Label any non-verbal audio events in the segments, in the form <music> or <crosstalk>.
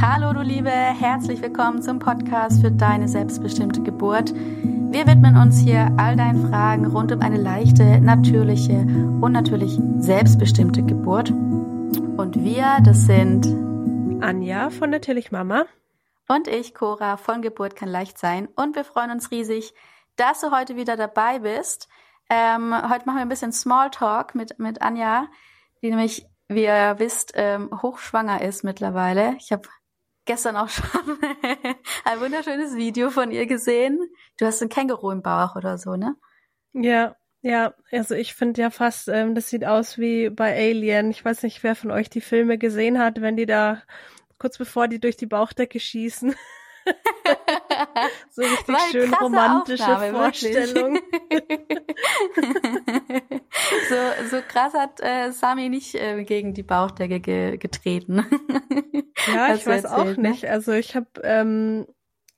Hallo du Liebe, herzlich willkommen zum Podcast für deine selbstbestimmte Geburt. Wir widmen uns hier all deinen Fragen rund um eine leichte, natürliche und natürlich selbstbestimmte Geburt. Und wir, das sind Anja von Natürlich Mama und ich, Cora von Geburt kann leicht sein. Und wir freuen uns riesig, dass du heute wieder dabei bist. Ähm, heute machen wir ein bisschen Smalltalk mit, mit Anja, die nämlich, wie ihr wisst, ähm, hochschwanger ist mittlerweile. Ich habe gestern auch schon <laughs> ein wunderschönes Video von ihr gesehen. Du hast ein Känguru im Bauch oder so, ne? Ja, ja, also ich finde ja fast, ähm, das sieht aus wie bei Alien. Ich weiß nicht, wer von euch die Filme gesehen hat, wenn die da kurz bevor die durch die Bauchdecke schießen. <laughs> <laughs> so richtig Weil schön romantische Aufnahme, Vorstellung. <laughs> so, so krass hat äh, Sami nicht äh, gegen die Bauchdecke ge getreten. ja, <laughs> ich weiß erzählt, auch ne? nicht. Also ich habe ähm,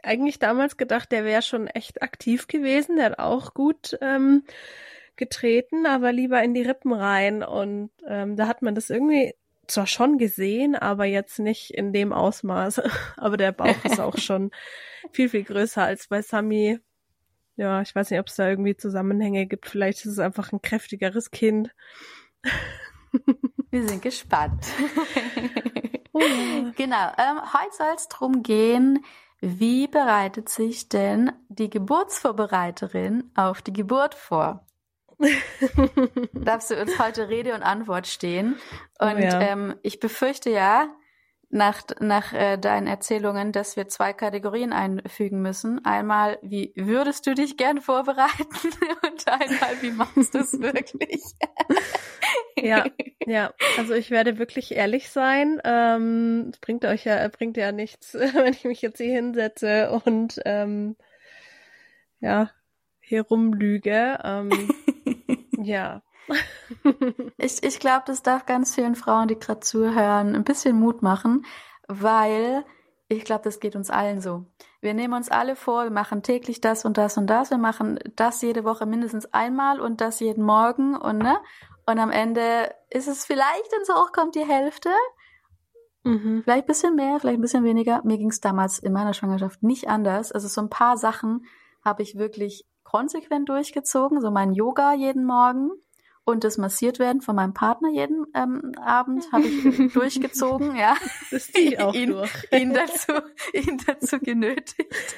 eigentlich damals gedacht, der wäre schon echt aktiv gewesen. Der hat auch gut ähm, getreten, aber lieber in die Rippen rein. Und ähm, da hat man das irgendwie zwar schon gesehen, aber jetzt nicht in dem Ausmaß. <laughs> aber der Bauch ist auch <laughs> schon viel, viel größer als bei Sami. Ja, ich weiß nicht, ob es da irgendwie Zusammenhänge gibt. Vielleicht ist es einfach ein kräftigeres Kind. Wir sind gespannt. oh. <laughs> Genau. Ähm, heute soll es darum gehen, wie bereitet sich denn die Geburtsvorbereiterin auf die Geburt vor? <laughs> darfst du uns heute Rede und Antwort stehen. Oh und oh ja. ähm, ich befürchte ja, nach, nach äh, deinen Erzählungen, dass wir zwei Kategorien einfügen müssen. Einmal, wie würdest du dich gern vorbereiten? <laughs> Und einmal, wie machst du es wirklich? <laughs> ja, ja. Also ich werde wirklich ehrlich sein. Ähm, es bringt euch ja, bringt ja nichts, wenn ich mich jetzt hier hinsetze und ähm, ja, hier rumlüge. Ähm, ja. <laughs> ich ich glaube, das darf ganz vielen Frauen, die gerade zuhören, ein bisschen Mut machen, weil ich glaube, das geht uns allen so. Wir nehmen uns alle vor, wir machen täglich das und das und das, wir machen das jede Woche mindestens einmal und das jeden Morgen und ne? Und am Ende ist es vielleicht, wenn so hochkommt, die Hälfte. Mhm. Vielleicht ein bisschen mehr, vielleicht ein bisschen weniger. Mir ging es damals in meiner Schwangerschaft nicht anders. Also so ein paar Sachen habe ich wirklich konsequent durchgezogen, so mein Yoga jeden Morgen und das massiert werden von meinem Partner jeden ähm, Abend habe ich <laughs> durchgezogen, ja. Das ziehe ich auch ihn, durch. ihn dazu, ihn dazu genötigt.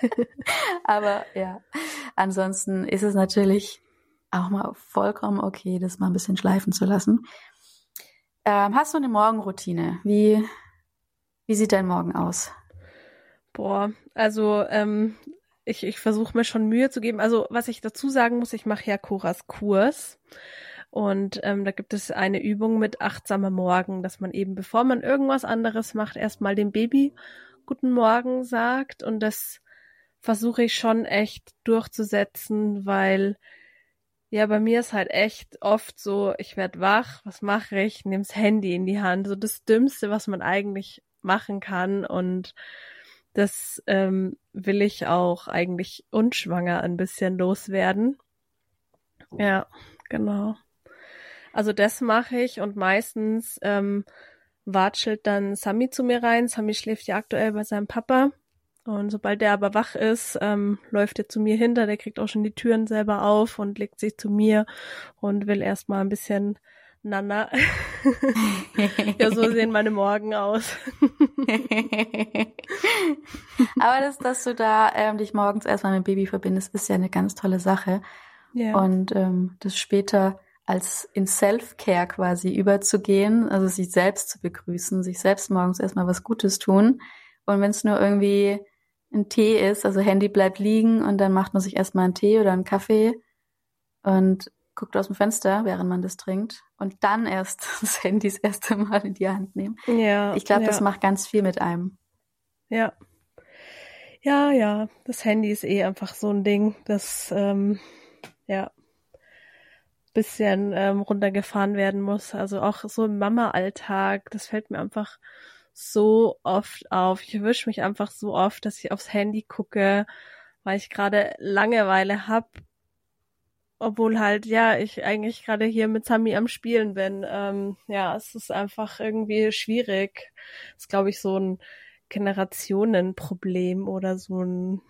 <laughs> Aber ja, ansonsten ist es natürlich auch mal vollkommen okay, das mal ein bisschen schleifen zu lassen. Ähm, hast du eine Morgenroutine? Wie, wie sieht dein Morgen aus? Boah, also ähm, ich, ich versuche mir schon Mühe zu geben. Also was ich dazu sagen muss, ich mache ja Coras Kurs. Und ähm, da gibt es eine Übung mit achtsamer Morgen, dass man eben, bevor man irgendwas anderes macht, erstmal dem Baby Guten Morgen sagt. Und das versuche ich schon echt durchzusetzen, weil ja, bei mir ist halt echt oft so, ich werd wach, was mache ich? Nehm's Handy in die Hand. So das Dümmste, was man eigentlich machen kann. Und das ähm, will ich auch eigentlich unschwanger ein bisschen loswerden. Ja, genau. Also das mache ich und meistens ähm, watschelt dann Sami zu mir rein. Sami schläft ja aktuell bei seinem Papa. Und sobald der aber wach ist, ähm, läuft er zu mir hinter, der kriegt auch schon die Türen selber auf und legt sich zu mir und will erstmal ein bisschen Nana. <laughs> ja, so sehen meine Morgen aus. <laughs> Aber das, dass du da ähm, dich morgens erstmal mit dem Baby verbindest, ist ja eine ganz tolle Sache. Ja. Und ähm, das später als in Self-Care quasi überzugehen, also sich selbst zu begrüßen, sich selbst morgens erstmal was Gutes tun. Und wenn es nur irgendwie ein Tee ist, also Handy bleibt liegen und dann macht man sich erstmal einen Tee oder einen Kaffee und guckt aus dem Fenster, während man das trinkt und dann erst <laughs> das Handy das erste Mal in die Hand nehmen. Ja. Ich glaube, ja. das macht ganz viel mit einem. Ja. Ja, ja. Das Handy ist eh einfach so ein Ding, das ähm, ja bisschen ähm, runtergefahren werden muss. Also auch so im Mama-Alltag, das fällt mir einfach so oft auf. Ich erwische mich einfach so oft, dass ich aufs Handy gucke, weil ich gerade Langeweile hab obwohl halt, ja, ich eigentlich gerade hier mit Sami am Spielen bin. Ähm, ja, es ist einfach irgendwie schwierig. Das ist, glaube ich, so ein Generationenproblem oder so ein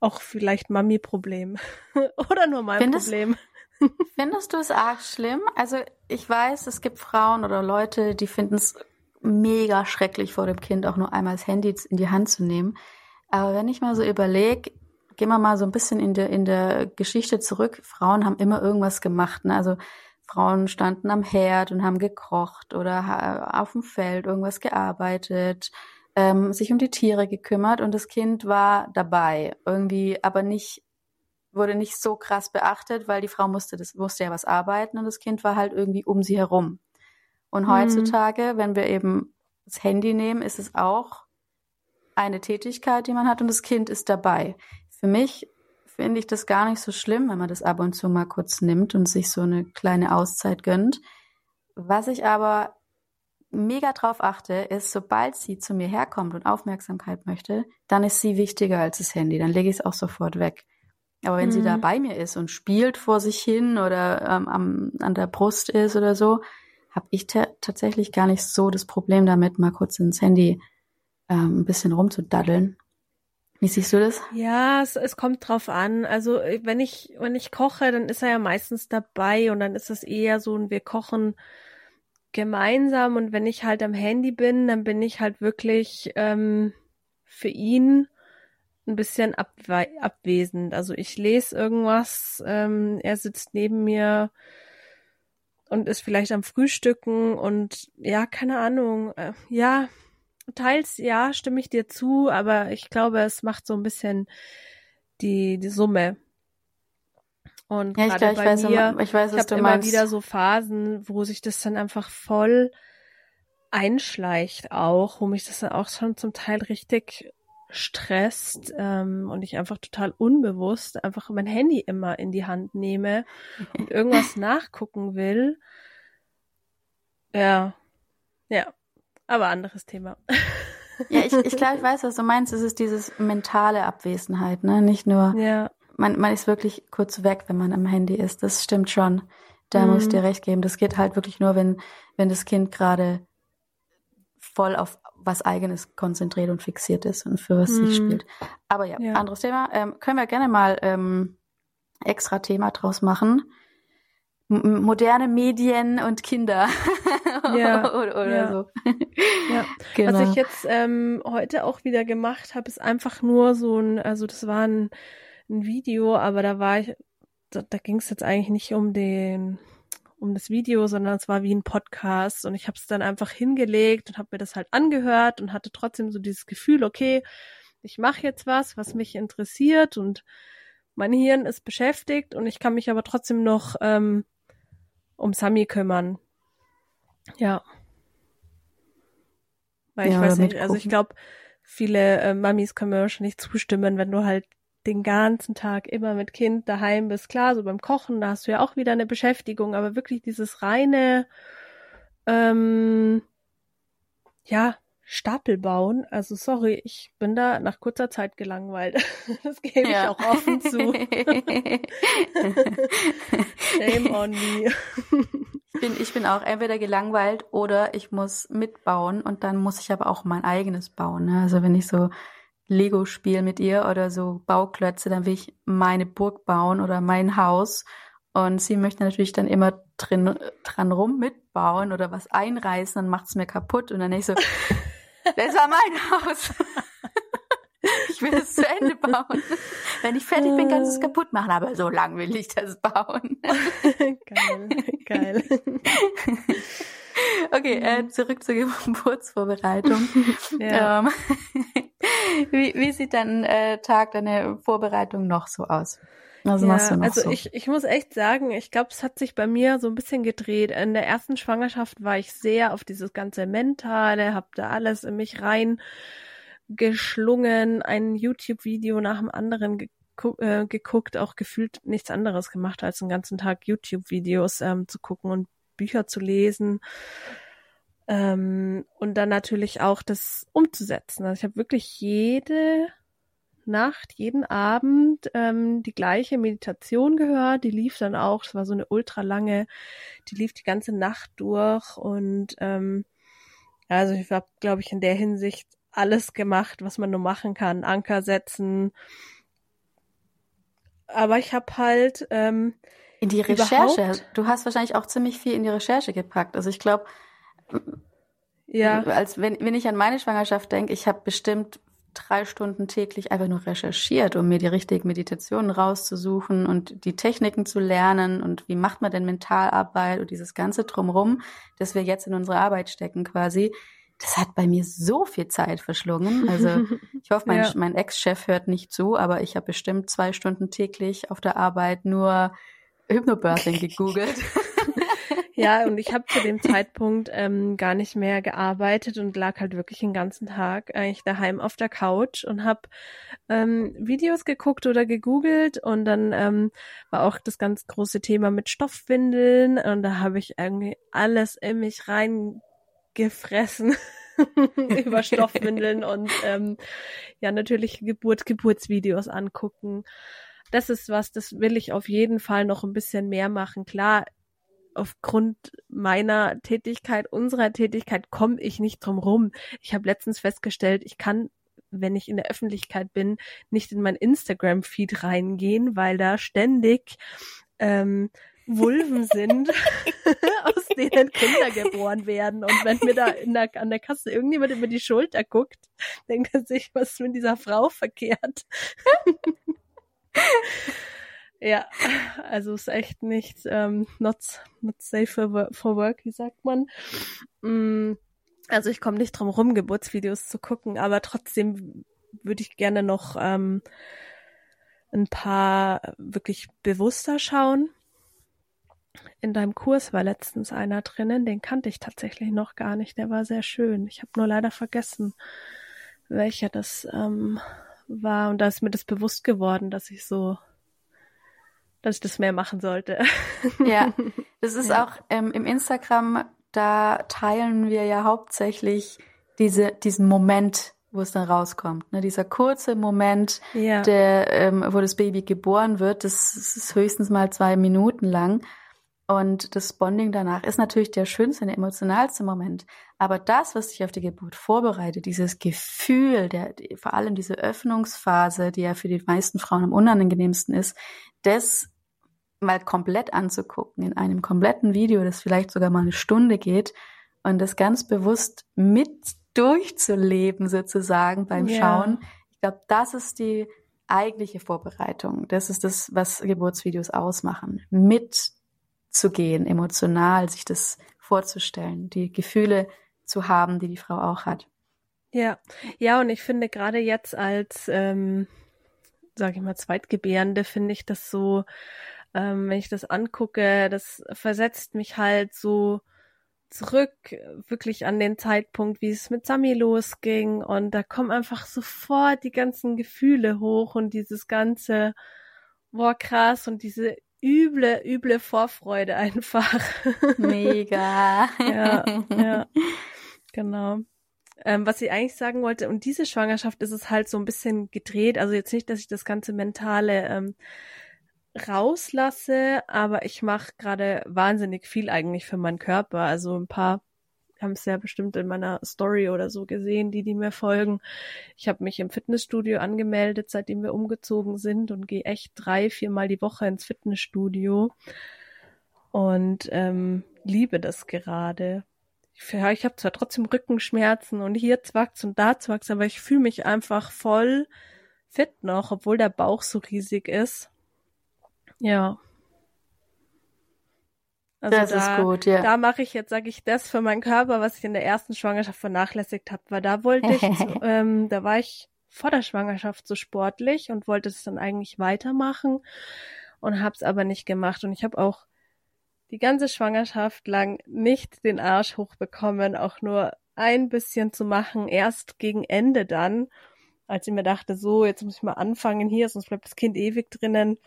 auch vielleicht Mami-Problem. <laughs> oder nur mein Findest, Problem. <laughs> Findest du es arg schlimm? Also ich weiß, es gibt Frauen oder Leute, die finden es mega schrecklich, vor dem Kind auch nur einmal das Handy in die Hand zu nehmen. Aber wenn ich mal so überlege, gehen wir mal so ein bisschen in der, in der Geschichte zurück. Frauen haben immer irgendwas gemacht. Ne? Also Frauen standen am Herd und haben gekocht oder auf dem Feld irgendwas gearbeitet, ähm, sich um die Tiere gekümmert und das Kind war dabei. Irgendwie, aber nicht, wurde nicht so krass beachtet, weil die Frau musste das, musste ja was arbeiten und das Kind war halt irgendwie um sie herum. Und mhm. heutzutage, wenn wir eben das Handy nehmen, ist es auch eine Tätigkeit, die man hat und das Kind ist dabei. Für mich finde ich das gar nicht so schlimm, wenn man das ab und zu mal kurz nimmt und sich so eine kleine Auszeit gönnt. Was ich aber mega drauf achte, ist, sobald sie zu mir herkommt und Aufmerksamkeit möchte, dann ist sie wichtiger als das Handy. Dann lege ich es auch sofort weg. Aber wenn mhm. sie da bei mir ist und spielt vor sich hin oder ähm, am, an der Brust ist oder so, habe ich tatsächlich gar nicht so das Problem damit, mal kurz ins Handy ähm, ein bisschen rumzudaddeln. Wie siehst du das? Ja, es, es kommt drauf an. Also äh, wenn ich wenn ich koche, dann ist er ja meistens dabei und dann ist es eher so ein wir kochen gemeinsam und wenn ich halt am Handy bin, dann bin ich halt wirklich ähm, für ihn ein bisschen abwe abwesend. Also ich lese irgendwas, ähm, er sitzt neben mir und ist vielleicht am Frühstücken und ja, keine Ahnung. Äh, ja, teils ja, stimme ich dir zu, aber ich glaube, es macht so ein bisschen die, die Summe. Und ja, gerade bei weiß, mir, ich, weiß, ich habe immer meinst. wieder so Phasen, wo sich das dann einfach voll einschleicht auch, wo mich das dann auch schon zum Teil richtig stresst ähm, und ich einfach total unbewusst einfach mein Handy immer in die Hand nehme und irgendwas <laughs> nachgucken will. Ja, ja, aber anderes Thema. Ja, ich, ich glaube, ich weiß, was du meinst. Es ist dieses mentale Abwesenheit, ne? Nicht nur, ja. man, man ist wirklich kurz weg, wenn man am Handy ist. Das stimmt schon. Da mhm. muss ich dir recht geben. Das geht halt wirklich nur, wenn, wenn das Kind gerade voll auf was eigenes konzentriert und fixiert ist und für was mhm. sich spielt. Aber ja, ja. anderes Thema. Ähm, können wir gerne mal ähm, extra Thema draus machen moderne Medien und Kinder <laughs> ja, oder, oder ja. so. Ja. <laughs> Genau. Was ich jetzt ähm, heute auch wieder gemacht habe, ist einfach nur so ein, also das war ein, ein Video, aber da war ich, da, da ging es jetzt eigentlich nicht um den um das Video, sondern es war wie ein Podcast und ich habe es dann einfach hingelegt und habe mir das halt angehört und hatte trotzdem so dieses Gefühl, okay, ich mache jetzt was, was mich interessiert und mein Hirn ist beschäftigt und ich kann mich aber trotzdem noch ähm, um Sami kümmern. Ja. Weil ich ja, weiß nicht, also ich glaube, viele äh, Mamis können mir wahrscheinlich zustimmen, wenn du halt den ganzen Tag immer mit Kind daheim bist. Klar, so beim Kochen, da hast du ja auch wieder eine Beschäftigung, aber wirklich dieses reine, ähm, ja, Stapel bauen. Also sorry, ich bin da nach kurzer Zeit gelangweilt. <laughs> Das gebe ja. ich auch offen zu. <laughs> Shame on me. Ich bin, ich bin auch entweder gelangweilt oder ich muss mitbauen und dann muss ich aber auch mein eigenes bauen. Ne? Also wenn ich so Lego spiele mit ihr oder so Bauklötze, dann will ich meine Burg bauen oder mein Haus. Und sie möchte natürlich dann immer drin, dran rum mitbauen oder was einreißen, dann macht es mir kaputt. Und dann ich so, <laughs> das war mein Haus. <laughs> Ich will es zu Ende bauen. Wenn ich fertig bin, kannst du es kaputt machen, aber so lang will ich das bauen. <laughs> geil, geil. Okay, äh, zurück zur Geburtsvorbereitung. Ja. Ähm, wie, wie sieht dein äh, Tag, deine Vorbereitung noch so aus? Also, ja, also so? ich, ich muss echt sagen, ich glaube, es hat sich bei mir so ein bisschen gedreht. In der ersten Schwangerschaft war ich sehr auf dieses ganze Mentale, hab da alles in mich rein geschlungen, ein YouTube-Video nach dem anderen geguckt, äh, geguckt, auch gefühlt nichts anderes gemacht, als den ganzen Tag YouTube-Videos ähm, zu gucken und Bücher zu lesen. Ähm, und dann natürlich auch das umzusetzen. Also ich habe wirklich jede Nacht, jeden Abend ähm, die gleiche Meditation gehört. Die lief dann auch, es war so eine ultra lange, die lief die ganze Nacht durch und ähm, also ich habe, glaube ich, in der Hinsicht alles gemacht, was man nur machen kann. Anker setzen. Aber ich habe halt ähm, in die Recherche. Du hast wahrscheinlich auch ziemlich viel in die Recherche gepackt. Also ich glaube, ja. als wenn, wenn ich an meine Schwangerschaft denke, ich habe bestimmt drei Stunden täglich einfach nur recherchiert, um mir die richtigen Meditationen rauszusuchen und die Techniken zu lernen und wie macht man denn Mentalarbeit und dieses ganze drumrum, das wir jetzt in unsere Arbeit stecken quasi. Das hat bei mir so viel Zeit verschlungen. Also <laughs> ich hoffe, mein, ja. mein Ex-Chef hört nicht zu, aber ich habe bestimmt zwei Stunden täglich auf der Arbeit nur Hypnobirthing <laughs> gegoogelt. Ja, und ich habe zu dem Zeitpunkt ähm, gar nicht mehr gearbeitet und lag halt wirklich den ganzen Tag eigentlich daheim auf der Couch und habe ähm, Videos geguckt oder gegoogelt und dann ähm, war auch das ganz große Thema mit Stoffwindeln und da habe ich irgendwie alles in mich reingefressen. <laughs> über Stoffwindeln und ähm, ja natürlich Geburt, Geburtsvideos angucken. Das ist was, das will ich auf jeden Fall noch ein bisschen mehr machen. Klar, aufgrund meiner Tätigkeit, unserer Tätigkeit, komme ich nicht drum rum. Ich habe letztens festgestellt, ich kann, wenn ich in der Öffentlichkeit bin, nicht in mein Instagram-Feed reingehen, weil da ständig ähm, Vulven <laughs> sind, <laughs> aus denen Kinder geboren werden. Und wenn mir da der, an der Kasse irgendjemand über die Schulter guckt, denkt er sich, was ist mit dieser Frau verkehrt? <laughs> Ja, <laughs> also ist echt nicht ähm, not, not safe for, for work, wie sagt man. Mm, also ich komme nicht drum rum, Geburtsvideos zu gucken, aber trotzdem würde ich gerne noch ähm, ein paar wirklich bewusster schauen. In deinem Kurs war letztens einer drinnen, den kannte ich tatsächlich noch gar nicht. Der war sehr schön. Ich habe nur leider vergessen, welcher das ähm, war. Und da ist mir das bewusst geworden, dass ich so dass ich das mehr machen sollte. <laughs> Ja, das ist ja. auch ähm, im Instagram, da teilen wir ja hauptsächlich diese, diesen Moment, wo es dann rauskommt. Ne? Dieser kurze Moment, ja. der, ähm, wo das Baby geboren wird, das ist höchstens mal zwei Minuten lang. Und das Bonding danach ist natürlich der schönste, der emotionalste Moment. Aber das, was dich auf die Geburt vorbereitet, dieses Gefühl, der, die, vor allem diese Öffnungsphase, die ja für die meisten Frauen am unangenehmsten ist, das mal komplett anzugucken, in einem kompletten Video, das vielleicht sogar mal eine Stunde geht und das ganz bewusst mit durchzuleben sozusagen beim ja. Schauen. Ich glaube, das ist die eigentliche Vorbereitung. Das ist das, was Geburtsvideos ausmachen. Mitzugehen, emotional, sich das vorzustellen, die Gefühle zu haben, die die Frau auch hat. Ja, ja, und ich finde gerade jetzt als, ähm, sage ich mal, Zweitgebärende finde ich das so ähm, wenn ich das angucke, das versetzt mich halt so zurück, wirklich an den Zeitpunkt, wie es mit Sami losging. Und da kommen einfach sofort die ganzen Gefühle hoch und dieses ganze, boah, krass, und diese üble, üble Vorfreude <laughs> einfach. Mega. <laughs> ja, ja, genau. Ähm, was ich eigentlich sagen wollte, und diese Schwangerschaft ist es halt so ein bisschen gedreht, also jetzt nicht, dass ich das ganze mentale ähm, rauslasse, aber ich mache gerade wahnsinnig viel eigentlich für meinen Körper. Also ein paar haben es ja bestimmt in meiner Story oder so gesehen, die die mir folgen. Ich habe mich im Fitnessstudio angemeldet, seitdem wir umgezogen sind und gehe echt drei, viermal die Woche ins Fitnessstudio und ähm, liebe das gerade. Ich, ja, ich habe zwar trotzdem Rückenschmerzen und hier zwackt's und da zwackt's, aber ich fühle mich einfach voll fit noch, obwohl der Bauch so riesig ist. Ja. Also das da, ist gut, ja. Da mache ich jetzt, sage ich, das für meinen Körper, was ich in der ersten Schwangerschaft vernachlässigt habe, weil da wollte ich, zu, <laughs> ähm, da war ich vor der Schwangerschaft so sportlich und wollte es dann eigentlich weitermachen und habe es aber nicht gemacht. Und ich habe auch die ganze Schwangerschaft lang nicht den Arsch hochbekommen, auch nur ein bisschen zu machen. Erst gegen Ende dann, als ich mir dachte, so, jetzt muss ich mal anfangen hier, sonst bleibt das Kind ewig drinnen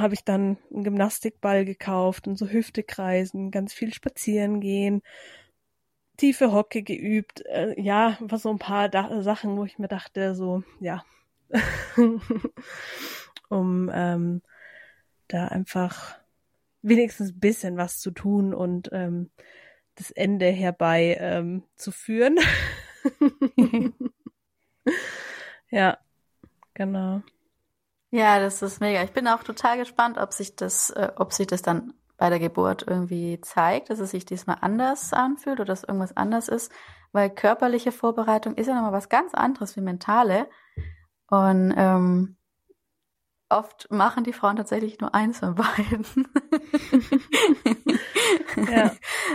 habe ich dann einen Gymnastikball gekauft und so Hüfte kreisen, ganz viel spazieren gehen, tiefe Hocke geübt. Äh, ja, war so ein paar da Sachen, wo ich mir dachte, so, ja, <laughs> um ähm, da einfach wenigstens ein bisschen was zu tun und ähm, das Ende herbei ähm, zu führen. <laughs> <laughs> ja, genau. Ja, das ist mega. Ich bin auch total gespannt, ob sich das, äh, ob sich das dann bei der Geburt irgendwie zeigt, dass es sich diesmal anders anfühlt oder dass irgendwas anders ist, weil körperliche Vorbereitung ist ja nochmal was ganz anderes wie mentale. Und ähm, oft machen die Frauen tatsächlich nur eins von beiden. <laughs> ja,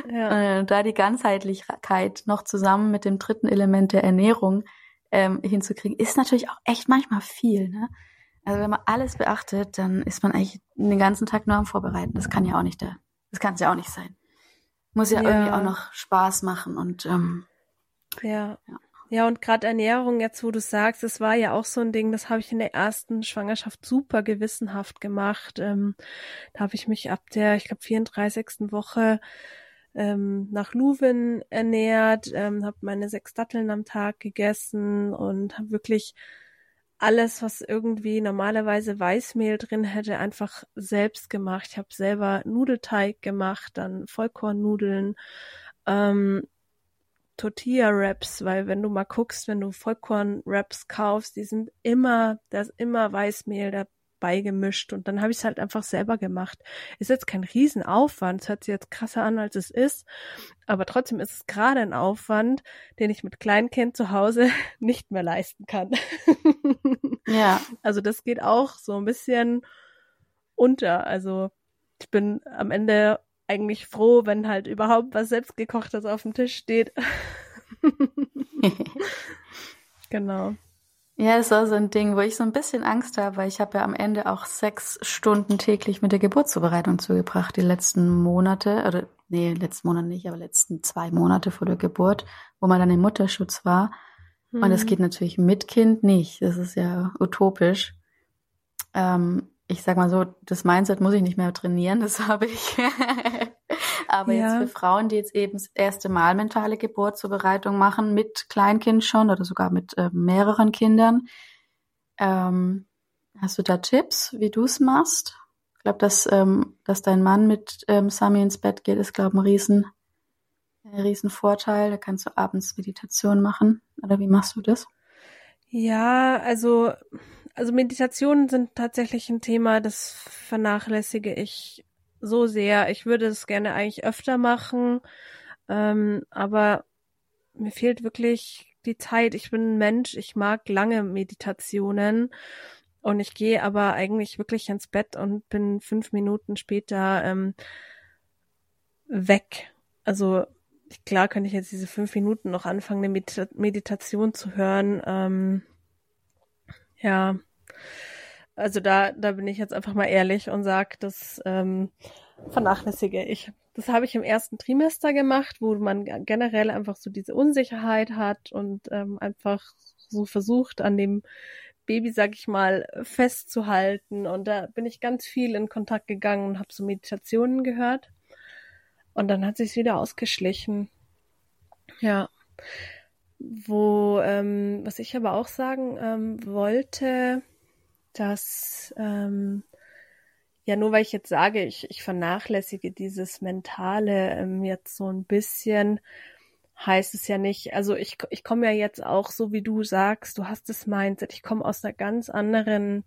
ja. Äh, da die Ganzheitlichkeit noch zusammen mit dem dritten Element der Ernährung ähm, hinzukriegen, ist natürlich auch echt manchmal viel. Ne? Also wenn man alles beachtet, dann ist man eigentlich den ganzen Tag nur am Vorbereiten. Das kann ja auch nicht der, das kann es ja auch nicht sein. Muss ja, ja, irgendwie auch noch Spaß machen und ähm, ja. ja. Ja, und gerade Ernährung, jetzt wo du sagst, das war ja auch so ein Ding, das habe ich in der ersten Schwangerschaft super gewissenhaft gemacht. Ähm, da habe ich mich ab der, ich glaube, 34. Woche ähm, nach Luwin ernährt, ähm, habe meine sechs Datteln am Tag gegessen und habe wirklich alles, was irgendwie normalerweise Weißmehl drin hätte, einfach selbst gemacht. Ich habe selber Nudelteig gemacht, dann Vollkornnudeln, ähm, Tortilla-Wraps, weil wenn du mal guckst, wenn du Vollkorn-Wraps kaufst, die sind immer, da ist immer Weißmehl dabei gemischt und dann habe ich es halt einfach selber gemacht. Ist jetzt kein Riesenaufwand, es hört sich jetzt krasser an, als es ist, aber trotzdem ist es gerade ein Aufwand, den ich mit Kleinkind zu Hause <laughs> nicht mehr leisten kann. <laughs> ja. Also das geht auch so ein bisschen unter. Also ich bin am Ende eigentlich froh, wenn halt überhaupt was selbstgekochtes auf dem Tisch steht. <laughs> genau. Ja, das war so ein Ding, wo ich so ein bisschen Angst habe, weil ich habe ja am Ende auch sechs Stunden täglich mit der Geburtszubereitung zugebracht, die letzten Monate, oder nee, letzten Monat nicht, aber letzten zwei Monate vor der Geburt, wo man dann im Mutterschutz war. Mhm. Und das mhm. geht natürlich mit Kind nicht. Das ist ja utopisch. Ähm, ich sag mal so, das Mindset muss ich nicht mehr trainieren, das <laughs> habe ich. Aber ja. jetzt für Frauen, die jetzt eben das erste Mal mentale Geburtszubereitung machen, mit Kleinkind schon oder sogar mit äh, mehreren Kindern, ähm, hast du da Tipps, wie du es machst? Ich glaube, dass, ähm, dass dein Mann mit ähm, Sami ins Bett geht, ist, glaube ich, ein riesen, ein riesen Vorteil. Da kannst du abends Meditation machen. Oder wie machst du das? Ja, also also Meditationen sind tatsächlich ein Thema, das vernachlässige ich so sehr. Ich würde es gerne eigentlich öfter machen, ähm, aber mir fehlt wirklich die Zeit. Ich bin ein Mensch, ich mag lange Meditationen und ich gehe aber eigentlich wirklich ins Bett und bin fünf Minuten später ähm, weg. Also klar könnte ich jetzt diese fünf Minuten noch anfangen, eine Medita Meditation zu hören. Ähm, ja, also da, da bin ich jetzt einfach mal ehrlich und sag, das ähm, vernachlässige ich. Das habe ich im ersten Trimester gemacht, wo man generell einfach so diese Unsicherheit hat und ähm, einfach so versucht, an dem Baby, sag ich mal, festzuhalten. Und da bin ich ganz viel in Kontakt gegangen und habe so Meditationen gehört. Und dann hat sich wieder ausgeschlichen. Ja wo, ähm, was ich aber auch sagen ähm, wollte, dass, ähm, ja, nur weil ich jetzt sage, ich, ich vernachlässige dieses Mentale ähm, jetzt so ein bisschen, heißt es ja nicht, also ich, ich komme ja jetzt auch, so wie du sagst, du hast das Mindset, ich komme aus einer ganz anderen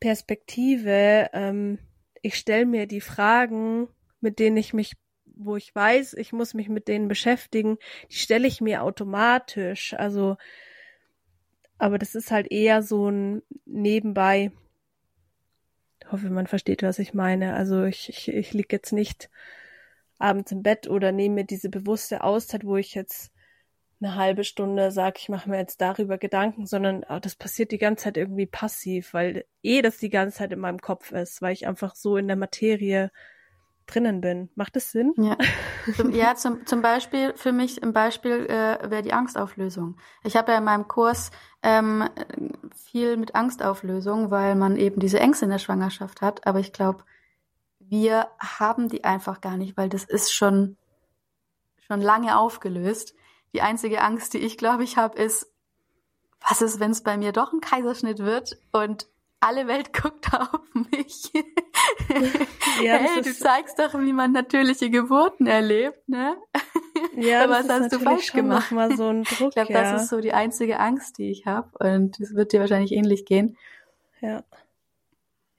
Perspektive. Ähm, ich stelle mir die Fragen, mit denen ich mich wo ich weiß, ich muss mich mit denen beschäftigen, die stelle ich mir automatisch. Also, aber das ist halt eher so ein Nebenbei. Ich hoffe, man versteht, was ich meine. Also ich, ich, ich liege jetzt nicht abends im Bett oder nehme mir diese bewusste Auszeit, wo ich jetzt eine halbe Stunde sage, ich mache mir jetzt darüber Gedanken, sondern oh, das passiert die ganze Zeit irgendwie passiv, weil eh das die ganze Zeit in meinem Kopf ist, weil ich einfach so in der Materie drinnen bin. Macht das Sinn? Ja, <laughs> zum, ja, zum, zum Beispiel, für mich ein Beispiel äh, wäre die Angstauflösung. Ich habe ja in meinem Kurs ähm, viel mit Angstauflösung, weil man eben diese Ängste in der Schwangerschaft hat. Aber ich glaube, wir haben die einfach gar nicht, weil das ist schon, schon lange aufgelöst. Die einzige Angst, die ich glaube ich habe, ist, was ist, wenn es bei mir doch ein Kaiserschnitt wird und alle Welt <laughs> guckt auf mich. <laughs> Ja, hey, du zeigst doch, wie man natürliche Geburten erlebt, ne? Ja, was hast du falsch gemacht? Mal so ein Druck, ich glaube, ja. das ist so die einzige Angst, die ich habe. Und es wird dir wahrscheinlich ähnlich gehen. Ja.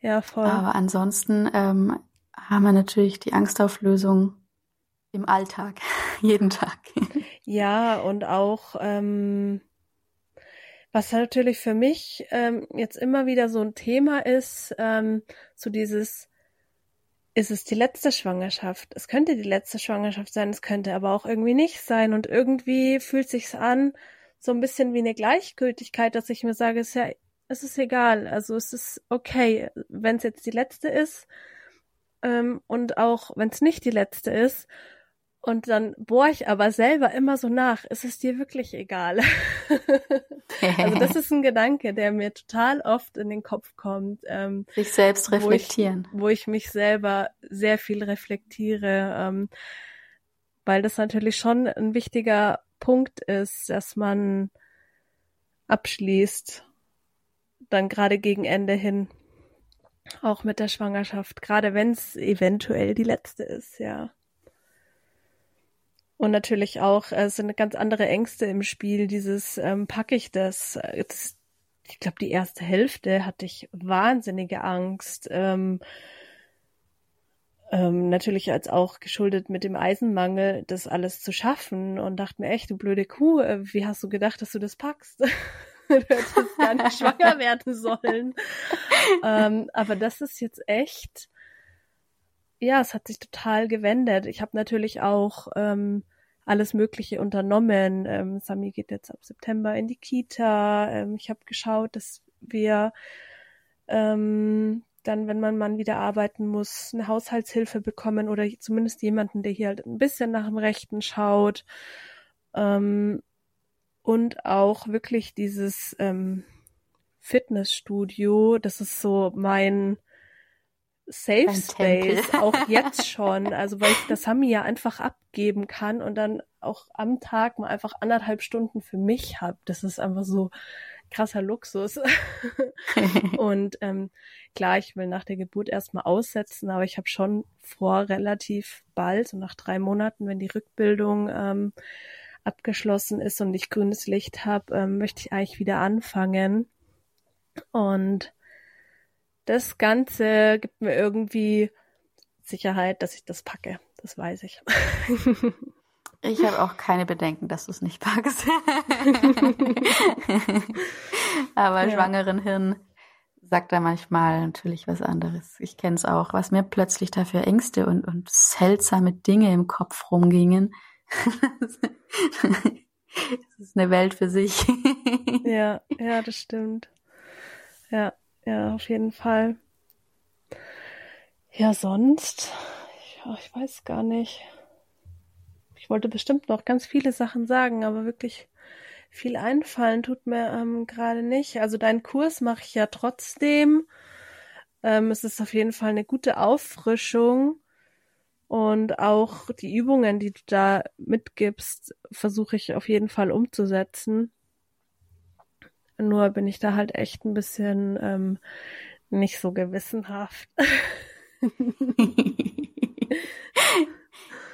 Ja, voll. Aber ansonsten ähm, haben wir natürlich die Angstauflösung im Alltag, <laughs> jeden Tag. Ja, und auch ähm, was natürlich für mich ähm, jetzt immer wieder so ein Thema ist, ähm, so dieses, ist es die letzte Schwangerschaft? Es könnte die letzte Schwangerschaft sein, es könnte aber auch irgendwie nicht sein. Und irgendwie fühlt sich's an, so ein bisschen wie eine Gleichgültigkeit, dass ich mir sage, es ist ja, es ist egal. Also es ist okay, wenn es jetzt die letzte ist ähm, und auch wenn es nicht die letzte ist. Und dann bohre ich aber selber immer so nach, ist es dir wirklich egal? <laughs> also das ist ein Gedanke, der mir total oft in den Kopf kommt. Ähm, Sich selbst reflektieren. Wo ich, wo ich, mich selber sehr viel reflektiere, ähm, weil das natürlich schon ein wichtiger Punkt ist, dass man abschließt, dann gerade gegen Ende hin, auch mit der Schwangerschaft, gerade wenn es eventuell die letzte ist, ja. Und natürlich auch äh, sind ganz andere Ängste im Spiel. Dieses ähm, packe ich das, äh, das ich glaube, die erste Hälfte hatte ich wahnsinnige Angst. Ähm, ähm, natürlich als auch geschuldet mit dem Eisenmangel, das alles zu schaffen und dachte mir echt, du blöde Kuh, äh, wie hast du gedacht, dass du das packst? <laughs> du hättest gar nicht <laughs> schwanger werden sollen. ähm, aber das ist jetzt echt, ja, es hat sich total gewendet. Ich habe natürlich auch ähm, alles Mögliche unternommen. Ähm, Sami geht jetzt ab September in die Kita. Ähm, ich habe geschaut, dass wir ähm, dann, wenn man mal wieder arbeiten muss, eine Haushaltshilfe bekommen oder zumindest jemanden, der hier halt ein bisschen nach dem Rechten schaut. Ähm, und auch wirklich dieses ähm, Fitnessstudio, das ist so mein Safe Space, auch jetzt <laughs> schon. Also weil ich das Sami ja einfach abgeben kann und dann auch am Tag mal einfach anderthalb Stunden für mich habe. Das ist einfach so krasser Luxus. <laughs> <laughs> und ähm, klar, ich will nach der Geburt erstmal aussetzen, aber ich habe schon vor, relativ bald, so nach drei Monaten, wenn die Rückbildung ähm, abgeschlossen ist und ich grünes Licht habe, ähm, möchte ich eigentlich wieder anfangen. Und das Ganze gibt mir irgendwie Sicherheit, dass ich das packe. Das weiß ich. Ich habe auch keine Bedenken, dass du es nicht packst. <laughs> Aber ja. schwangeren Hirn sagt da manchmal natürlich was anderes. Ich kenne es auch, was mir plötzlich dafür Ängste und, und seltsame Dinge im Kopf rumgingen. <laughs> das ist eine Welt für sich. ja, ja, das stimmt. Ja. Ja, auf jeden Fall. Ja, sonst, ja, ich weiß gar nicht. Ich wollte bestimmt noch ganz viele Sachen sagen, aber wirklich viel einfallen tut mir ähm, gerade nicht. Also deinen Kurs mache ich ja trotzdem. Ähm, es ist auf jeden Fall eine gute Auffrischung. Und auch die Übungen, die du da mitgibst, versuche ich auf jeden Fall umzusetzen. Nur bin ich da halt echt ein bisschen ähm, nicht so gewissenhaft. <laughs>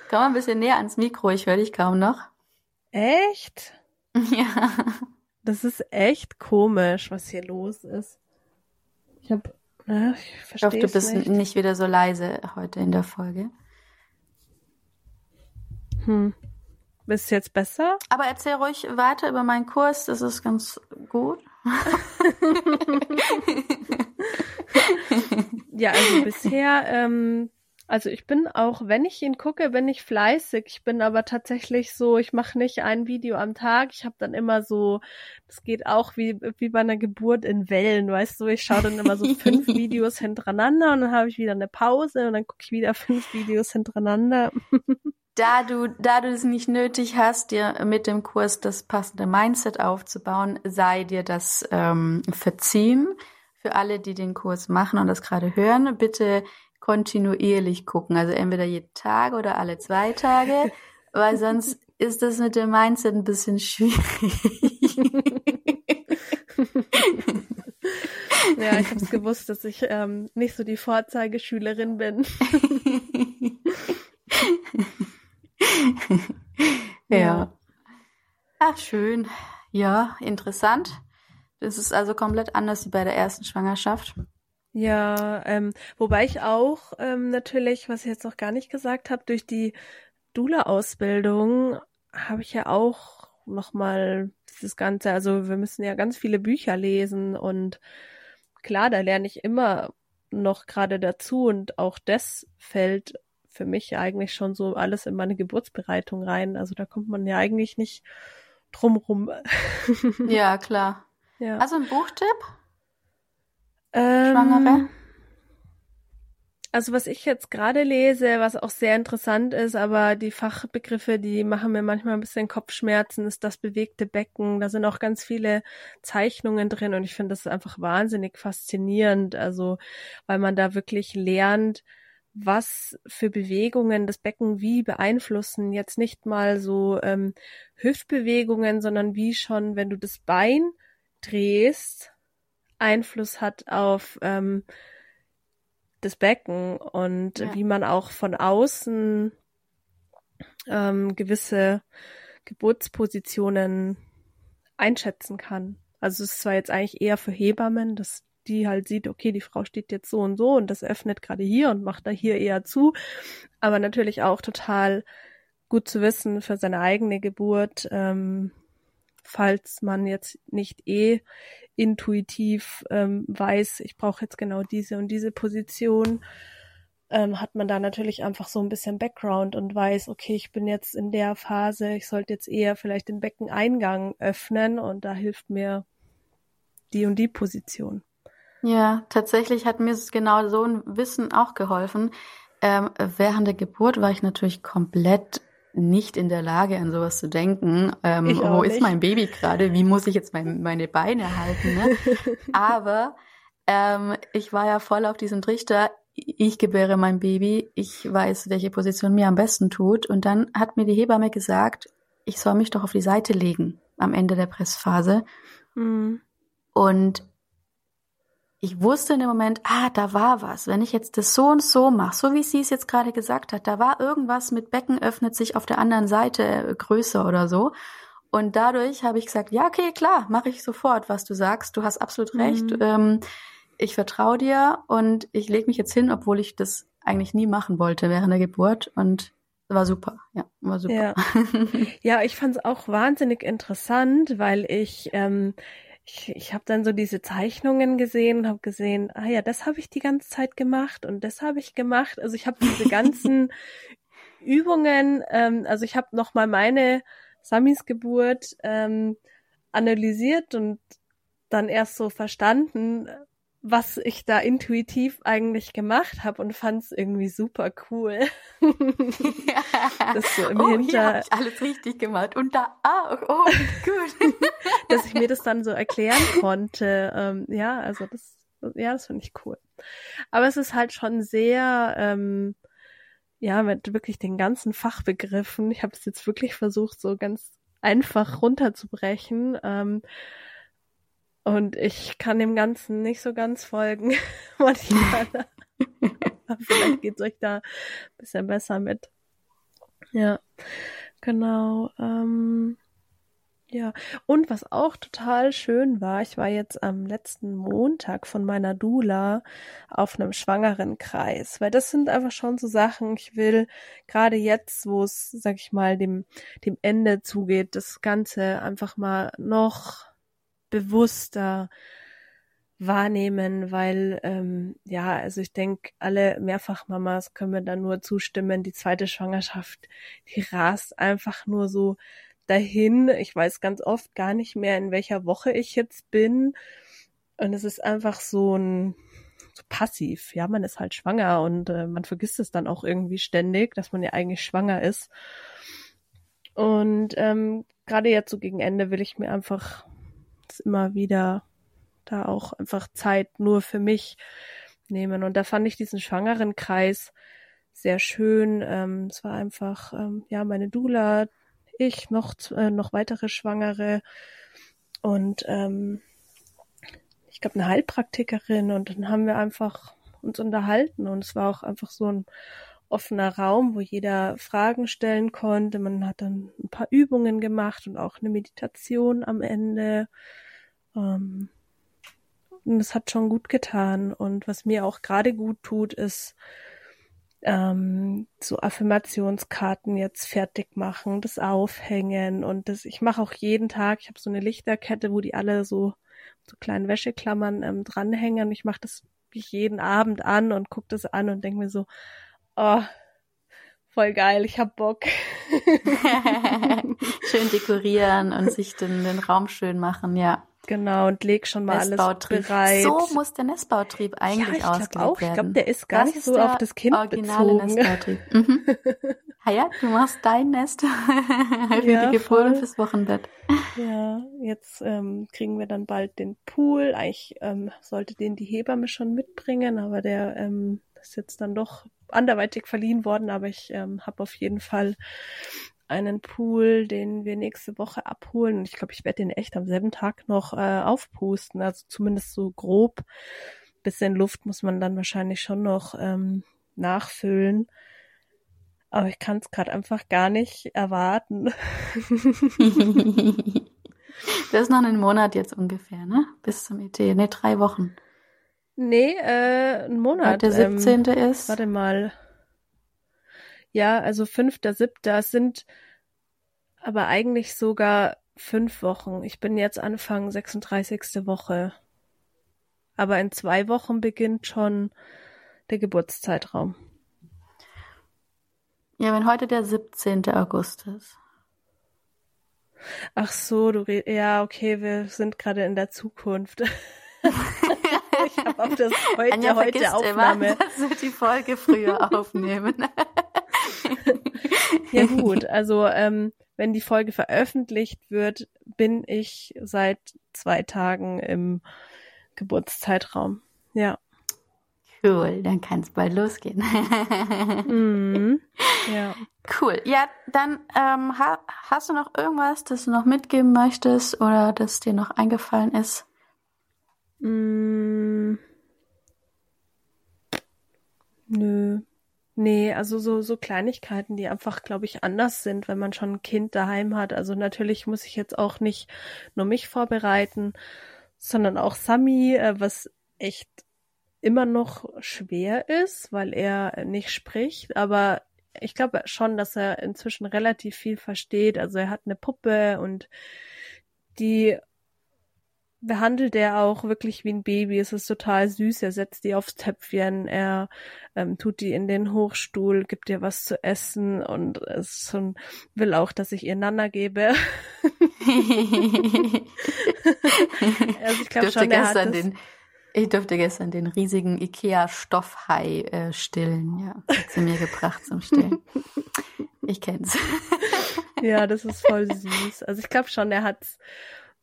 Komm mal ein bisschen näher ans Mikro, ich höre dich kaum noch. Echt? <laughs> Ja. Das ist echt komisch, was hier los ist. Ich hab, na, ich verstehe Ich hoffe, du bist nicht. nicht wieder so leise heute in der Folge. Hm. Ist jetzt besser? Aber erzähl ruhig weiter über meinen Kurs, das ist ganz gut. <laughs> ja, also bisher, ähm, also ich bin auch, wenn ich ihn gucke, bin ich fleißig. Ich bin aber tatsächlich so, ich mache nicht ein Video am Tag. Ich habe dann immer so, das geht auch wie, wie bei einer Geburt in Wellen, weißt du, ich schaue dann immer so fünf <laughs> Videos hintereinander und dann habe ich wieder eine Pause und dann gucke ich wieder fünf Videos hintereinander <laughs> da du, da du es nicht nötig hast, dir mit dem Kurs das passende Mindset aufzubauen, sei dir das ähm, verziehen. Für alle, die den Kurs machen und das gerade hören, bitte kontinuierlich gucken. Also entweder jeden Tag oder alle zwei Tage, <laughs> weil sonst ist das mit dem Mindset ein bisschen schwierig. ja, ich habe es gewusst, dass ich ähm, nicht so die Vorzeigeschülerin bin. <laughs> <laughs> ja. ja. Ach, schön. Ja, interessant. Das ist also komplett anders wie bei der ersten Schwangerschaft. Ja, ähm, wobei ich auch ähm, natürlich, was ich jetzt noch gar nicht gesagt habe, durch die Dula-Ausbildung habe ich ja auch nochmal dieses Ganze, also wir müssen ja ganz viele Bücher lesen und klar, da lerne ich immer noch gerade dazu und auch das fällt für mich eigentlich schon so alles in meine Geburtsbereitung rein. Also da kommt man ja eigentlich nicht drum rum. <laughs> ja, klar. Ja. Also ein Buchtipp? Ähm, Schwangere? Also was ich jetzt gerade lese, was auch sehr interessant ist, aber die Fachbegriffe, die machen mir manchmal ein bisschen Kopfschmerzen, ist das bewegte Becken. Da sind auch ganz viele Zeichnungen drin und ich finde das einfach wahnsinnig faszinierend. Also weil man da wirklich lernt, was für Bewegungen das Becken wie beeinflussen. Jetzt nicht mal so ähm, Hüftbewegungen, sondern wie schon, wenn du das Bein drehst, Einfluss hat auf ähm, das Becken und ja. wie man auch von außen ähm, gewisse Geburtspositionen einschätzen kann. Also es ist zwar jetzt eigentlich eher für Hebammen, dass die halt sieht, okay, die Frau steht jetzt so und so und das öffnet gerade hier und macht da hier eher zu, aber natürlich auch total gut zu wissen für seine eigene Geburt, ähm, falls man jetzt nicht eh intuitiv ähm, weiß, ich brauche jetzt genau diese und diese Position, ähm, hat man da natürlich einfach so ein bisschen Background und weiß, okay, ich bin jetzt in der Phase, ich sollte jetzt eher vielleicht den Beckeneingang öffnen und da hilft mir die und die Position. Ja, tatsächlich hat mir genau so ein Wissen auch geholfen. Ähm, während der Geburt war ich natürlich komplett nicht in der Lage, an sowas zu denken. Ähm, wo nicht. ist mein Baby gerade? Wie muss ich jetzt mein, meine Beine halten? Ne? <laughs> Aber ähm, ich war ja voll auf diesem Trichter. Ich gebäre mein Baby. Ich weiß, welche Position mir am besten tut. Und dann hat mir die Hebamme gesagt, ich soll mich doch auf die Seite legen am Ende der Pressphase. Mhm. Und ich wusste in dem Moment, ah, da war was. Wenn ich jetzt das so und so mache, so wie sie es jetzt gerade gesagt hat, da war irgendwas mit Becken öffnet sich auf der anderen Seite äh, größer oder so. Und dadurch habe ich gesagt, ja, okay, klar, mache ich sofort, was du sagst. Du hast absolut recht. Mhm. Ähm, ich vertraue dir und ich lege mich jetzt hin, obwohl ich das eigentlich nie machen wollte während der Geburt. Und war super, ja, war super. Ja, <laughs> ja ich fand es auch wahnsinnig interessant, weil ich ähm, ich, ich habe dann so diese Zeichnungen gesehen und habe gesehen, ah ja, das habe ich die ganze Zeit gemacht und das habe ich gemacht. Also ich habe diese <laughs> ganzen Übungen, ähm, also ich habe nochmal meine Samis Geburt ähm, analysiert und dann erst so verstanden, was ich da intuitiv eigentlich gemacht habe und fand es irgendwie super cool. ja. <laughs> Das so im oh, Hinter hier ich alles richtig gemacht und da auch. Oh, gut. <laughs> dass ich mir das dann so erklären konnte. Ähm, ja, also das, ja, das finde ich cool. Aber es ist halt schon sehr, ähm, ja, mit wirklich den ganzen Fachbegriffen. Ich habe es jetzt wirklich versucht, so ganz einfach runterzubrechen. Ähm, und ich kann dem Ganzen nicht so ganz folgen <laughs> manchmal. <laughs> vielleicht geht's euch da ein bisschen besser mit. Ja, genau. Ähm, ja, und was auch total schön war, ich war jetzt am letzten Montag von meiner Dula auf einem Schwangerenkreis, weil das sind einfach schon so Sachen, ich will gerade jetzt, wo es, sag ich mal, dem, dem Ende zugeht, das Ganze einfach mal noch bewusster wahrnehmen, weil ähm, ja, also ich denke, alle Mehrfachmamas können mir da nur zustimmen. Die zweite Schwangerschaft, die rast einfach nur so dahin. Ich weiß ganz oft gar nicht mehr, in welcher Woche ich jetzt bin. Und es ist einfach so ein so passiv. Ja, man ist halt schwanger und äh, man vergisst es dann auch irgendwie ständig, dass man ja eigentlich schwanger ist. Und ähm, gerade jetzt so gegen Ende will ich mir einfach immer wieder da auch einfach Zeit nur für mich nehmen. Und da fand ich diesen schwangeren Kreis sehr schön. Ähm, es war einfach, ähm, ja, meine Dula, ich, noch, äh, noch weitere Schwangere. Und ähm, ich glaube, eine Heilpraktikerin und dann haben wir einfach uns unterhalten und es war auch einfach so ein offener Raum, wo jeder Fragen stellen konnte. Man hat dann ein paar Übungen gemacht und auch eine Meditation am Ende. Ähm, und es hat schon gut getan. Und was mir auch gerade gut tut, ist ähm, so Affirmationskarten jetzt fertig machen, das aufhängen und das. Ich mache auch jeden Tag. Ich habe so eine Lichterkette, wo die alle so so kleinen Wäscheklammern ähm, dranhängen. Ich mache das jeden Abend an und gucke das an und denke mir so, oh, voll geil, ich hab Bock. <laughs> schön dekorieren und sich den, den Raum schön machen, ja. Genau, und leg schon mal alles bereit. So muss der Nestbautrieb eigentlich ja, ich auch. werden. Ich glaube, der ist gar das nicht so auf das Kind originale bezogen. Nestbautrieb. Mhm. <laughs> ah ja, du machst dein Nest <laughs> wie ja, die Geburt fürs Wochenbett. Ja, jetzt ähm, kriegen wir dann bald den Pool. Eigentlich ähm, sollte den die Hebamme schon mitbringen, aber der ähm, ist jetzt dann doch anderweitig verliehen worden, aber ich ähm, habe auf jeden Fall einen Pool, den wir nächste Woche abholen. Und ich glaube, ich werde den echt am selben Tag noch äh, aufpusten. Also zumindest so grob. Bisschen Luft muss man dann wahrscheinlich schon noch ähm, nachfüllen. Aber ich kann es gerade einfach gar nicht erwarten. <laughs> <laughs> das ist noch einen Monat jetzt ungefähr, ne? Bis zum ET. Ne, drei Wochen. Nee, äh, ein Monat. der 17. Ähm, ist. Warte mal. Ja, also fünfter, siebter sind aber eigentlich sogar fünf Wochen. Ich bin jetzt Anfang 36. Woche. Aber in zwei Wochen beginnt schon der Geburtszeitraum. Ja, wenn heute der 17. August ist. Ach so, du redest. Ja, okay, wir sind gerade in der Zukunft. <laughs> <laughs> ich habe auf das <laughs> heute, Anja heute Aufnahme. Immer, <laughs> dass wir die Folge früher <laughs> aufnehmen. ja gut, also ähm, wenn die Folge veröffentlicht wird, bin ich seit zwei Tagen im Geburtszeitraum. Ja. Cool, dann kann es bald losgehen. mhm. Ja. Cool. Ja, dann ähm, ha hast du noch irgendwas, das du noch mitgeben möchtest oder das dir noch eingefallen ist? Mm. Nö. Nee, also so, so Kleinigkeiten, die einfach, glaube ich, anders sind, wenn man schon ein Kind daheim hat. Also natürlich muss ich jetzt auch nicht nur mich vorbereiten, sondern auch Sami, äh, was echt immer noch schwer ist, weil er nicht spricht, aber ich glaube schon, dass er inzwischen relativ viel versteht. Also er hat eine Puppe und die behandelt er auch wirklich wie ein Baby. Es ist total süß. Er setzt die aufs Töpfchen, er ähm, tut die in den Hochstuhl, gibt ihr was zu essen und es schon, will auch, dass ich ihr Nana gebe. <laughs> also ich glaube schon, er hat den, ich durfte gestern den riesigen Ikea Stoffhai äh, stillen. Ja, hat sie mir gebracht zum Stillen. Ich kenn's. <laughs> ja, das ist voll süß. Also ich glaube schon, er hat's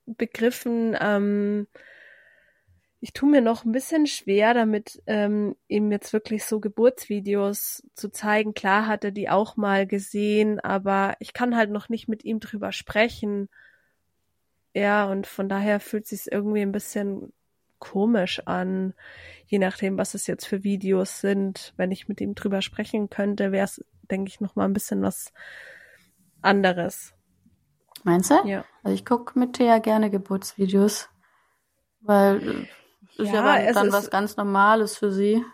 begriffen. Ähm, ich tue mir noch ein bisschen schwer damit, ähm, ihm jetzt wirklich so Geburtsvideos zu zeigen. Klar hat er die auch mal gesehen, aber ich kann halt noch nicht mit ihm drüber sprechen. Ja, und von daher fühlt sich irgendwie ein bisschen komisch an, je nachdem, was es jetzt für Videos sind. Wenn ich mit ihm drüber sprechen könnte, wäre es, denke ich, noch mal ein bisschen was anderes. Meinst du? Ja. Also ich gucke mit Thea gerne Geburtsvideos, weil äh, ist ja, ja dann, was ganz Normales für sie.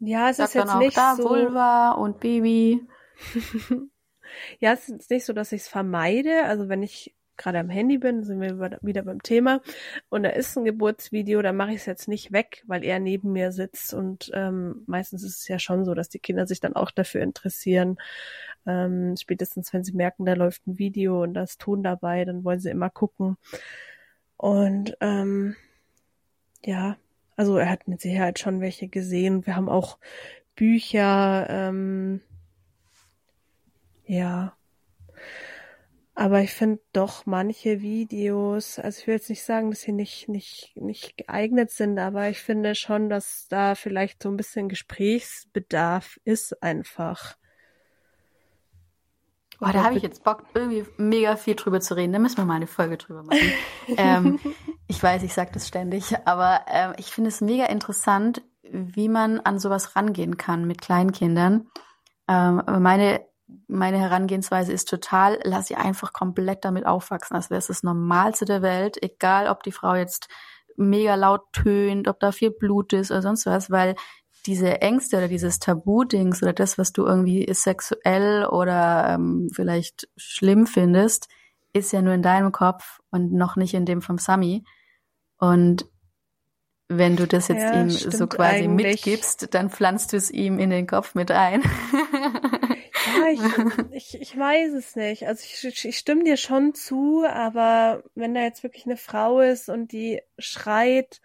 Ja, es ist jetzt nicht da, so Vulva und Baby. <laughs> ja, es ist nicht so, dass ich es vermeide. Also wenn ich gerade am Handy bin, sind wir wieder beim Thema. Und da ist ein Geburtsvideo, dann mache ich es jetzt nicht weg, weil er neben mir sitzt. Und ähm, meistens ist es ja schon so, dass die Kinder sich dann auch dafür interessieren. Ähm, spätestens, wenn sie merken, da läuft ein Video und da ist Ton dabei, dann wollen sie immer gucken. Und ähm, ja, also er hat mit Sicherheit schon welche gesehen. Wir haben auch Bücher, ähm, ja, aber ich finde doch manche Videos, also ich will jetzt nicht sagen, dass sie nicht, nicht, nicht geeignet sind, aber ich finde schon, dass da vielleicht so ein bisschen Gesprächsbedarf ist einfach. Oh, da habe ich jetzt Bock, irgendwie mega viel drüber zu reden. Da müssen wir mal eine Folge drüber machen. <laughs> ähm, ich weiß, ich sage das ständig, aber ähm, ich finde es mega interessant, wie man an sowas rangehen kann mit Kleinkindern. Ähm, meine meine Herangehensweise ist total, lass sie einfach komplett damit aufwachsen, als wäre es das Normalste der Welt, egal ob die Frau jetzt mega laut tönt, ob da viel Blut ist oder sonst was, weil diese Ängste oder dieses Tabu-Dings oder das, was du irgendwie sexuell oder ähm, vielleicht schlimm findest, ist ja nur in deinem Kopf und noch nicht in dem vom Sami. Und wenn du das jetzt ja, ihm so quasi eigentlich. mitgibst, dann pflanzt du es ihm in den Kopf mit ein. ja, ich, <laughs> ich, ich weiß es nicht. Also ich, ich stimme dir schon zu, aber wenn da jetzt wirklich eine Frau ist und die schreit,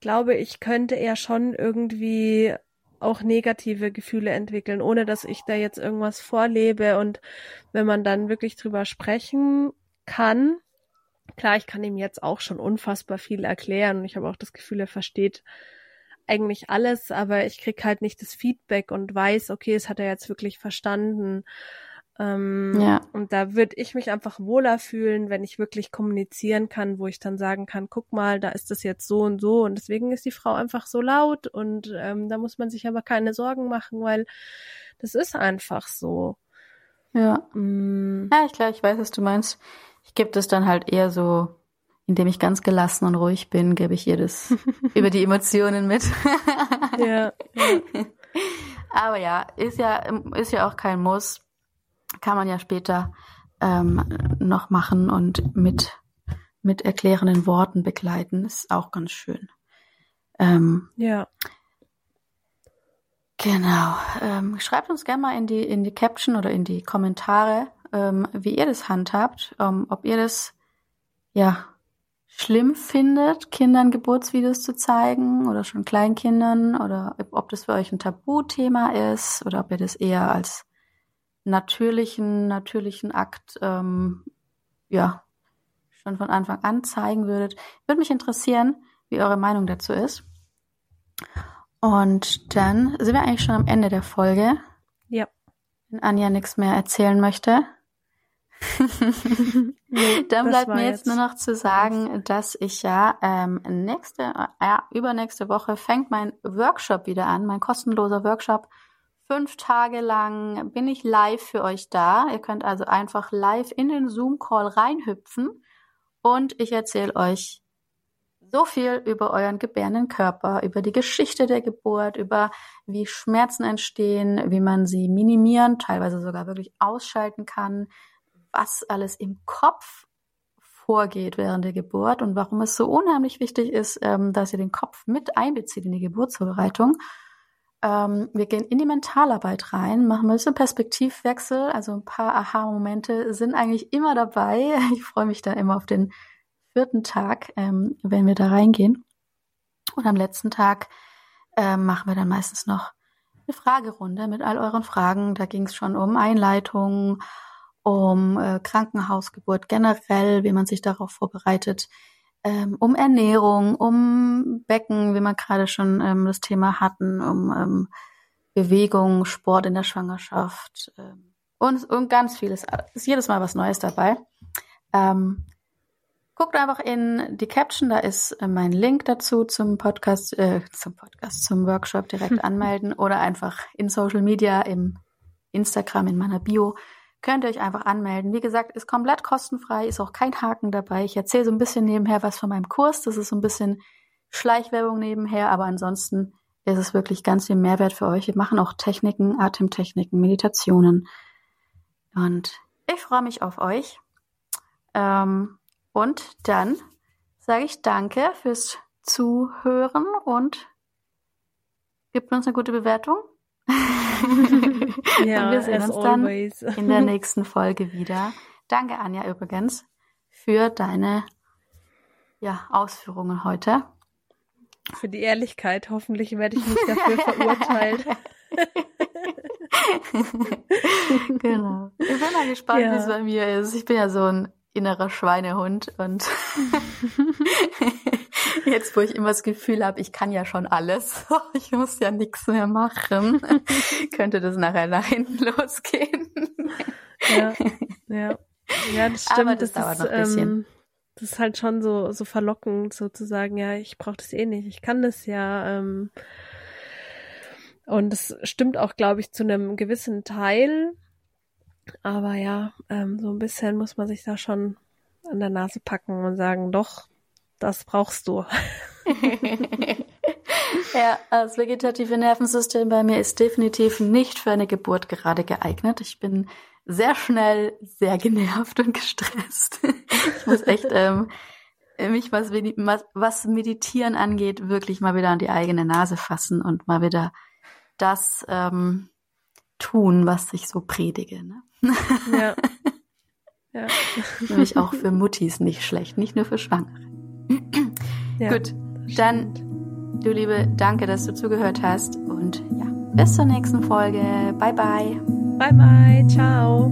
glaube ich, könnte er schon irgendwie auch negative Gefühle entwickeln, ohne dass ich da jetzt irgendwas vorlebe. Und wenn man dann wirklich drüber sprechen kann, klar, ich kann ihm jetzt auch schon unfassbar viel erklären und ich habe auch das Gefühl, er versteht eigentlich alles, aber ich krieg halt nicht das Feedback und weiß, okay, es hat er jetzt wirklich verstanden. Ähm, ja. Und da würde ich mich einfach wohler fühlen, wenn ich wirklich kommunizieren kann, wo ich dann sagen kann, guck mal, da ist das jetzt so und so und deswegen ist die Frau einfach so laut und ähm, da muss man sich aber keine Sorgen machen, weil das ist einfach so. Ja. Mm. Ja, ich glaube, ich weiß, was du meinst. Ich gebe das dann halt eher so, indem ich ganz gelassen und ruhig bin, gebe ich ihr das <laughs> über die Emotionen mit. ja, ja. <laughs> Aber ja, ist ja, ist ja auch kein Muss kann man ja später ähm, noch machen und mit, mit erklärenden Worten begleiten. Ist auch ganz schön. Ähm, ja. Genau. Ähm, schreibt uns gerne mal in die, in die Caption oder in die Kommentare, ähm, wie ihr das handhabt, ähm, ob ihr das ja schlimm findet, Kindern Geburtsvideos zu zeigen oder schon Kleinkindern oder ob das für euch ein Tabuthema ist oder ob ihr das eher als natürlichen, natürlichen Akt ähm, ja schon von Anfang an zeigen würdet. Würde mich interessieren, wie eure Meinung dazu ist. Und dann sind wir eigentlich schon am Ende der Folge. Ja. Wenn Anja nichts mehr erzählen möchte. <laughs> nee, dann bleibt mir jetzt, jetzt nur noch zu sagen, dass ich ja ähm, nächste, äh, ja, übernächste Woche fängt mein Workshop wieder an, mein kostenloser Workshop Fünf Tage lang bin ich live für euch da. Ihr könnt also einfach live in den Zoom-Call reinhüpfen und ich erzähle euch so viel über euren gebärenden Körper, über die Geschichte der Geburt, über wie Schmerzen entstehen, wie man sie minimieren, teilweise sogar wirklich ausschalten kann, was alles im Kopf vorgeht während der Geburt und warum es so unheimlich wichtig ist, ähm, dass ihr den Kopf mit einbezieht in die Geburtsvorbereitung. Ähm, wir gehen in die Mentalarbeit rein, machen ein bisschen Perspektivwechsel, also ein paar Aha-Momente sind eigentlich immer dabei. <laughs> Ich freue mich da immer auf den vierten Tag, ähm, wenn wir da reingehen. Und am letzten Tag ähm, machen wir dann meistens noch eine Fragerunde mit all euren Fragen. Da ging es schon um Einleitung, um äh, Krankenhausgeburt generell, wie man sich darauf vorbereitet, ähm, um Ernährung, um Becken, wie wir gerade schon ähm, das Thema hatten, um ähm, Bewegung, Sport in der Schwangerschaft ähm, und, und ganz vieles. Ist jedes Mal was Neues dabei. Ähm, guckt einfach in die Caption, da ist äh, mein Link dazu zum Podcast, äh, zum Podcast, zum Workshop direkt <laughs> anmelden oder einfach in Social Media im Instagram in meiner Bio könnt ihr euch einfach anmelden. Wie gesagt, ist komplett kostenfrei, ist auch kein Haken dabei. Ich erzähle so ein bisschen nebenher was von meinem Kurs. Das ist so ein bisschen Schleichwerbung nebenher, aber ansonsten ist es wirklich ganz viel Mehrwert für euch. Wir machen auch Techniken, Atemtechniken, Meditationen. Und ich freue mich auf euch. Ähm, und dann sage ich danke fürs Zuhören und gebt uns eine gute Bewertung. <laughs> ja, und wir sehen uns always. dann in der <laughs> nächsten Folge wieder. Danke, Anja, übrigens, für deine ja, Ausführungen heute. Für die Ehrlichkeit. Hoffentlich werde ich nicht dafür <laughs> verurteilt. <laughs> genau. Ich bin mal gespannt, ja. wie es bei mir ist. Ich bin ja so ein innerer Schweinehund und <laughs> Jetzt, wo ich immer das Gefühl habe, ich kann ja schon alles, <laughs> ich muss ja nichts mehr machen, <laughs> könnte das nachher nach hinten losgehen. Ja, ja. Ja, das stimmt. Aber das, das dauert ist, noch ein bisschen. Ähm, das ist halt schon so, so verlockend, sozusagen, ja, ich brauche das eh nicht, ich kann das ja. Ähm, und das stimmt auch, glaube ich, zu einem gewissen Teil. Aber ja, ähm, so ein bisschen muss man sich da schon an der Nase packen und sagen, doch, das brauchst du. <laughs> ja, das vegetative Nervensystem bei mir ist definitiv nicht für eine Geburt gerade geeignet. Ich bin sehr schnell sehr genervt und gestresst. <laughs> ich muss echt ähm, mich, was, was Meditieren angeht, wirklich mal wieder an die eigene Nase fassen und mal wieder das ähm, tun, was ich so predige. Ne? Ja. <laughs> ja. Nämlich auch für Muttis nicht schlecht, nicht nur für Schwangere. Ja, Gut, dann, du Liebe, danke, dass du zugehört hast und ja, bis zur nächsten Folge. Bye, bye. Bye, bye. Ciao.